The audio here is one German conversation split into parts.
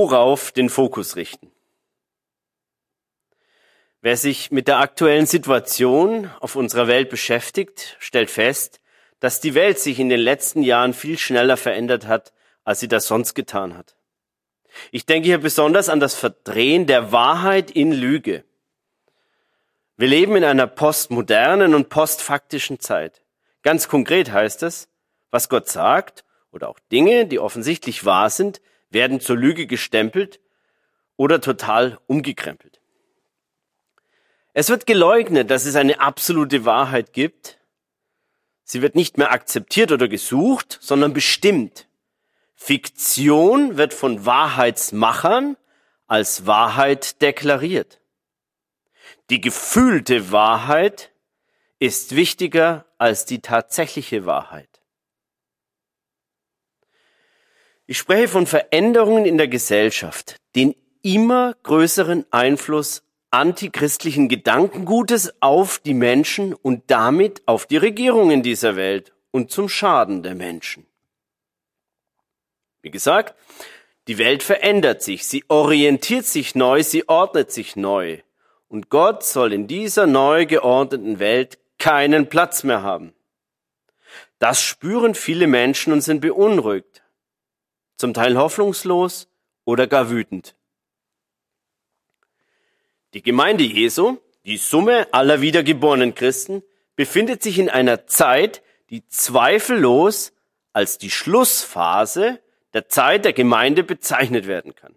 worauf den Fokus richten. Wer sich mit der aktuellen Situation auf unserer Welt beschäftigt, stellt fest, dass die Welt sich in den letzten Jahren viel schneller verändert hat, als sie das sonst getan hat. Ich denke hier besonders an das Verdrehen der Wahrheit in Lüge. Wir leben in einer postmodernen und postfaktischen Zeit. Ganz konkret heißt es, was Gott sagt oder auch Dinge, die offensichtlich wahr sind, werden zur Lüge gestempelt oder total umgekrempelt. Es wird geleugnet, dass es eine absolute Wahrheit gibt. Sie wird nicht mehr akzeptiert oder gesucht, sondern bestimmt. Fiktion wird von Wahrheitsmachern als Wahrheit deklariert. Die gefühlte Wahrheit ist wichtiger als die tatsächliche Wahrheit. Ich spreche von Veränderungen in der Gesellschaft, den immer größeren Einfluss antichristlichen Gedankengutes auf die Menschen und damit auf die Regierungen dieser Welt und zum Schaden der Menschen. Wie gesagt, die Welt verändert sich, sie orientiert sich neu, sie ordnet sich neu. Und Gott soll in dieser neu geordneten Welt keinen Platz mehr haben. Das spüren viele Menschen und sind beunruhigt, zum Teil hoffnungslos oder gar wütend. Die Gemeinde Jesu, die Summe aller wiedergeborenen Christen, befindet sich in einer Zeit, die zweifellos als die Schlussphase der Zeit der Gemeinde bezeichnet werden kann.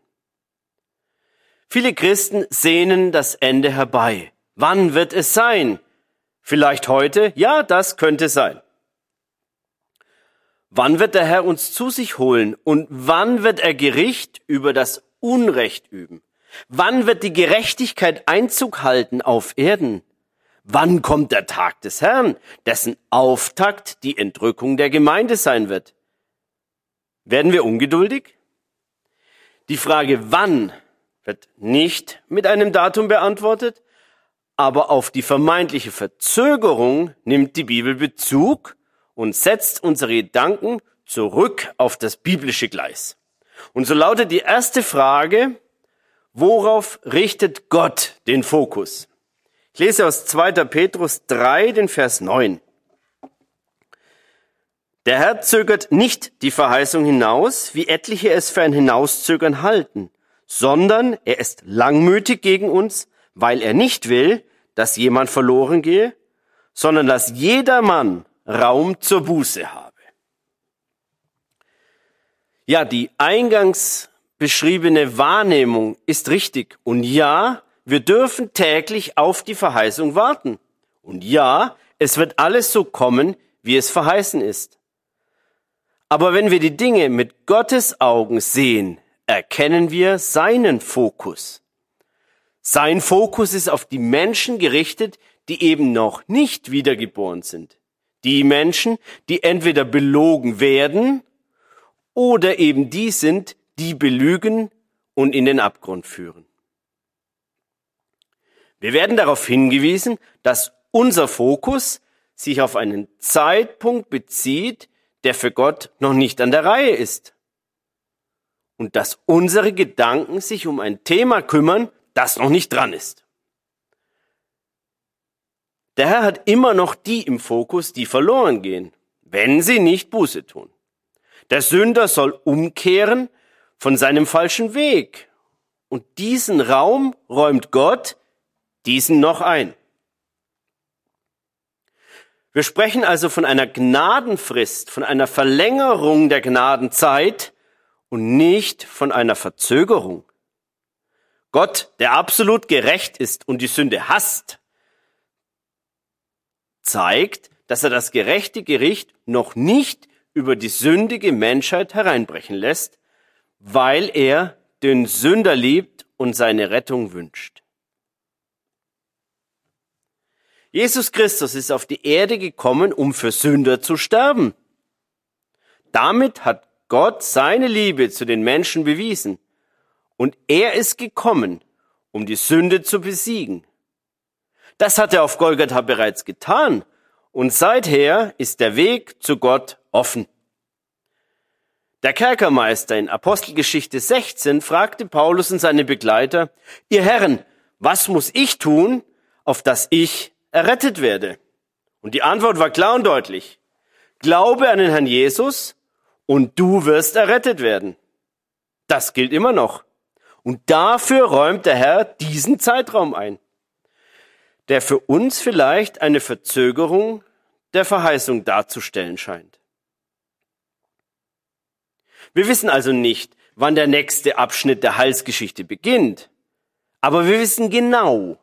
Viele Christen sehnen das Ende herbei. Wann wird es sein? Vielleicht heute? Ja, das könnte sein. Wann wird der Herr uns zu sich holen und wann wird er Gericht über das Unrecht üben? Wann wird die Gerechtigkeit Einzug halten auf Erden? Wann kommt der Tag des Herrn, dessen Auftakt die Entrückung der Gemeinde sein wird? Werden wir ungeduldig? Die Frage wann wird nicht mit einem Datum beantwortet, aber auf die vermeintliche Verzögerung nimmt die Bibel Bezug und setzt unsere Gedanken zurück auf das biblische Gleis. Und so lautet die erste Frage, Worauf richtet Gott den Fokus? Ich lese aus 2. Petrus 3, den Vers 9. Der Herr zögert nicht die Verheißung hinaus, wie etliche es für ein Hinauszögern halten, sondern er ist langmütig gegen uns, weil er nicht will, dass jemand verloren gehe, sondern dass jeder Mann Raum zur Buße habe. Ja, die eingangs beschriebene Wahrnehmung ist richtig. Und ja, wir dürfen täglich auf die Verheißung warten. Und ja, es wird alles so kommen, wie es verheißen ist. Aber wenn wir die Dinge mit Gottes Augen sehen, erkennen wir seinen Fokus. Sein Fokus ist auf die Menschen gerichtet, die eben noch nicht wiedergeboren sind. Die Menschen, die entweder belogen werden oder eben die sind, die belügen und in den Abgrund führen. Wir werden darauf hingewiesen, dass unser Fokus sich auf einen Zeitpunkt bezieht, der für Gott noch nicht an der Reihe ist. Und dass unsere Gedanken sich um ein Thema kümmern, das noch nicht dran ist. Der Herr hat immer noch die im Fokus, die verloren gehen, wenn sie nicht Buße tun. Der Sünder soll umkehren, von seinem falschen Weg. Und diesen Raum räumt Gott diesen noch ein. Wir sprechen also von einer Gnadenfrist, von einer Verlängerung der Gnadenzeit und nicht von einer Verzögerung. Gott, der absolut gerecht ist und die Sünde hasst, zeigt, dass er das gerechte Gericht noch nicht über die sündige Menschheit hereinbrechen lässt, weil er den Sünder liebt und seine Rettung wünscht. Jesus Christus ist auf die Erde gekommen, um für Sünder zu sterben. Damit hat Gott seine Liebe zu den Menschen bewiesen. Und er ist gekommen, um die Sünde zu besiegen. Das hat er auf Golgatha bereits getan. Und seither ist der Weg zu Gott offen. Der Kerkermeister in Apostelgeschichte 16 fragte Paulus und seine Begleiter, ihr Herren, was muss ich tun, auf dass ich errettet werde? Und die Antwort war klar und deutlich. Glaube an den Herrn Jesus und du wirst errettet werden. Das gilt immer noch. Und dafür räumt der Herr diesen Zeitraum ein, der für uns vielleicht eine Verzögerung der Verheißung darzustellen scheint. Wir wissen also nicht, wann der nächste Abschnitt der Heilsgeschichte beginnt, aber wir wissen genau,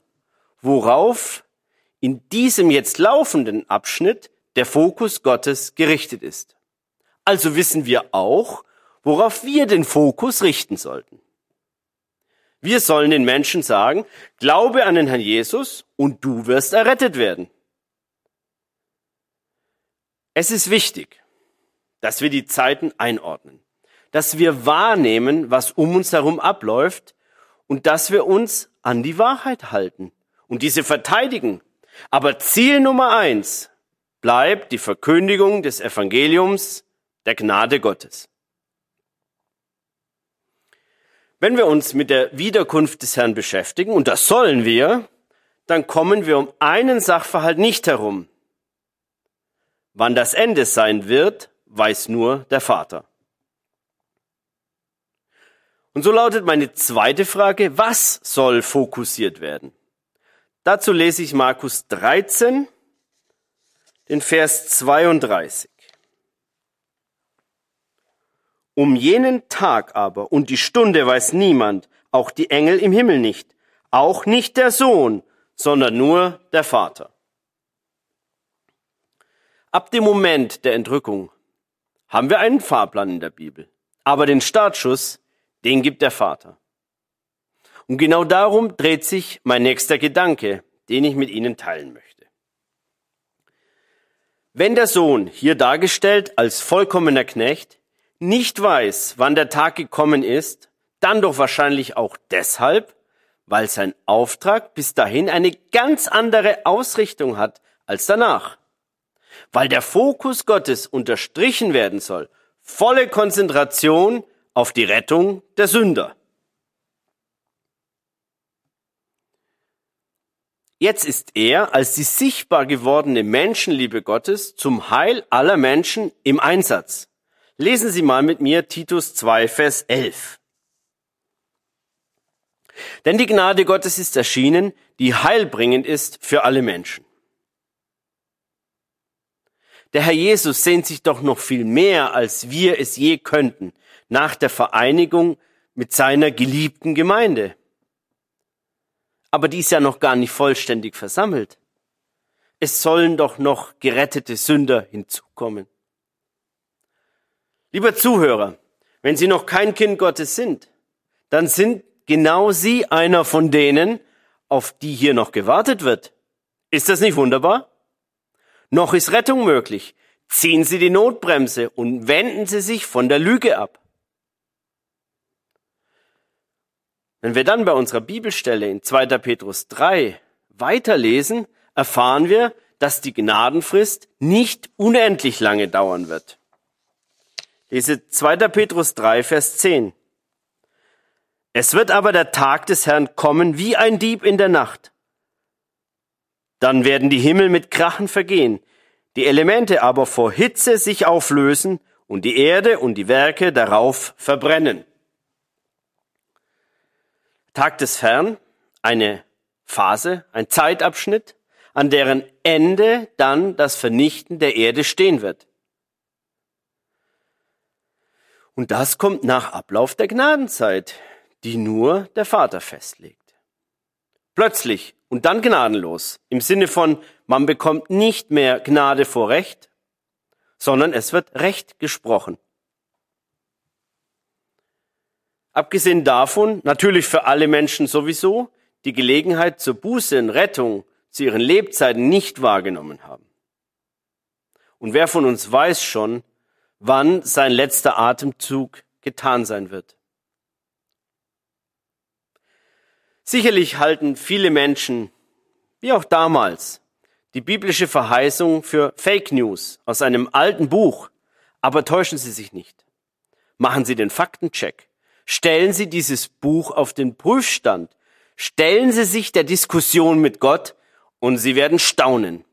worauf in diesem jetzt laufenden Abschnitt der Fokus Gottes gerichtet ist. Also wissen wir auch, worauf wir den Fokus richten sollten. Wir sollen den Menschen sagen, glaube an den Herrn Jesus und du wirst errettet werden. Es ist wichtig, dass wir die Zeiten einordnen, dass wir wahrnehmen, was um uns herum abläuft und dass wir uns an die Wahrheit halten und diese verteidigen. Aber Ziel Nummer eins bleibt die Verkündigung des Evangeliums der Gnade Gottes. Wenn wir uns mit der Wiederkunft des Herrn beschäftigen, und das sollen wir, dann kommen wir um einen Sachverhalt nicht herum. Wann das Ende sein wird, weiß nur der Vater. Und so lautet meine zweite Frage, was soll fokussiert werden? Dazu lese ich Markus 13, den Vers 32. Um jenen Tag aber und die Stunde weiß niemand, auch die Engel im Himmel nicht, auch nicht der Sohn, sondern nur der Vater. Ab dem Moment der Entrückung haben wir einen Fahrplan in der Bibel, aber den Startschuss, den gibt der Vater. Und genau darum dreht sich mein nächster Gedanke, den ich mit Ihnen teilen möchte. Wenn der Sohn, hier dargestellt als vollkommener Knecht, nicht weiß, wann der Tag gekommen ist, dann doch wahrscheinlich auch deshalb, weil sein Auftrag bis dahin eine ganz andere Ausrichtung hat als danach. Weil der Fokus Gottes unterstrichen werden soll, volle Konzentration auf die Rettung der Sünder. Jetzt ist er als die sichtbar gewordene Menschenliebe Gottes zum Heil aller Menschen im Einsatz. Lesen Sie mal mit mir Titus 2, Vers 11. Denn die Gnade Gottes ist erschienen, die heilbringend ist für alle Menschen. Der Herr Jesus sehnt sich doch noch viel mehr, als wir es je könnten, nach der Vereinigung mit seiner geliebten Gemeinde. Aber die ist ja noch gar nicht vollständig versammelt. Es sollen doch noch gerettete Sünder hinzukommen. Lieber Zuhörer, wenn Sie noch kein Kind Gottes sind, dann sind genau Sie einer von denen, auf die hier noch gewartet wird. Ist das nicht wunderbar? Noch ist Rettung möglich. Ziehen Sie die Notbremse und wenden Sie sich von der Lüge ab. Wenn wir dann bei unserer Bibelstelle in 2. Petrus 3 weiterlesen, erfahren wir, dass die Gnadenfrist nicht unendlich lange dauern wird. Lese 2. Petrus 3, Vers 10. Es wird aber der Tag des Herrn kommen wie ein Dieb in der Nacht. Dann werden die Himmel mit Krachen vergehen, die Elemente aber vor Hitze sich auflösen und die Erde und die Werke darauf verbrennen. Tag des Herrn, eine Phase, ein Zeitabschnitt, an deren Ende dann das Vernichten der Erde stehen wird. Und das kommt nach Ablauf der Gnadenzeit, die nur der Vater festlegt. Plötzlich und dann gnadenlos, im Sinne von, man bekommt nicht mehr Gnade vor Recht, sondern es wird Recht gesprochen. Abgesehen davon, natürlich für alle Menschen sowieso, die Gelegenheit zur Buße und Rettung zu ihren Lebzeiten nicht wahrgenommen haben. Und wer von uns weiß schon, wann sein letzter Atemzug getan sein wird. Sicherlich halten viele Menschen, wie auch damals, die biblische Verheißung für Fake News aus einem alten Buch, aber täuschen Sie sich nicht. Machen Sie den Faktencheck. Stellen Sie dieses Buch auf den Prüfstand. Stellen Sie sich der Diskussion mit Gott und Sie werden staunen.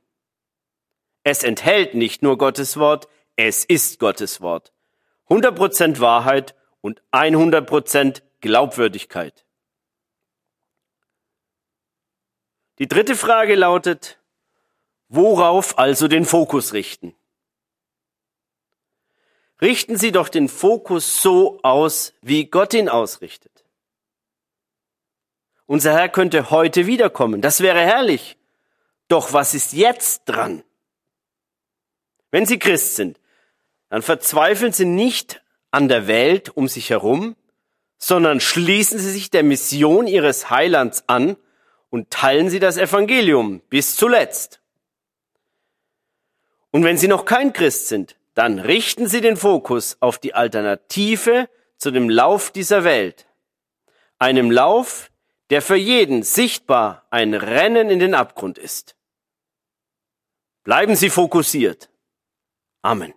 Es enthält nicht nur Gottes Wort, es ist Gottes Wort. 100% Wahrheit und 100% Glaubwürdigkeit. Die dritte Frage lautet, worauf also den Fokus richten? Richten Sie doch den Fokus so aus, wie Gott ihn ausrichtet. Unser Herr könnte heute wiederkommen, das wäre herrlich. Doch was ist jetzt dran? Wenn Sie Christ sind, dann verzweifeln Sie nicht an der Welt um sich herum, sondern schließen Sie sich der Mission Ihres Heilands an und teilen Sie das Evangelium bis zuletzt. Und wenn Sie noch kein Christ sind, dann richten Sie den Fokus auf die Alternative zu dem Lauf dieser Welt. Einem Lauf, der für jeden sichtbar ein Rennen in den Abgrund ist. Bleiben Sie fokussiert. Amen.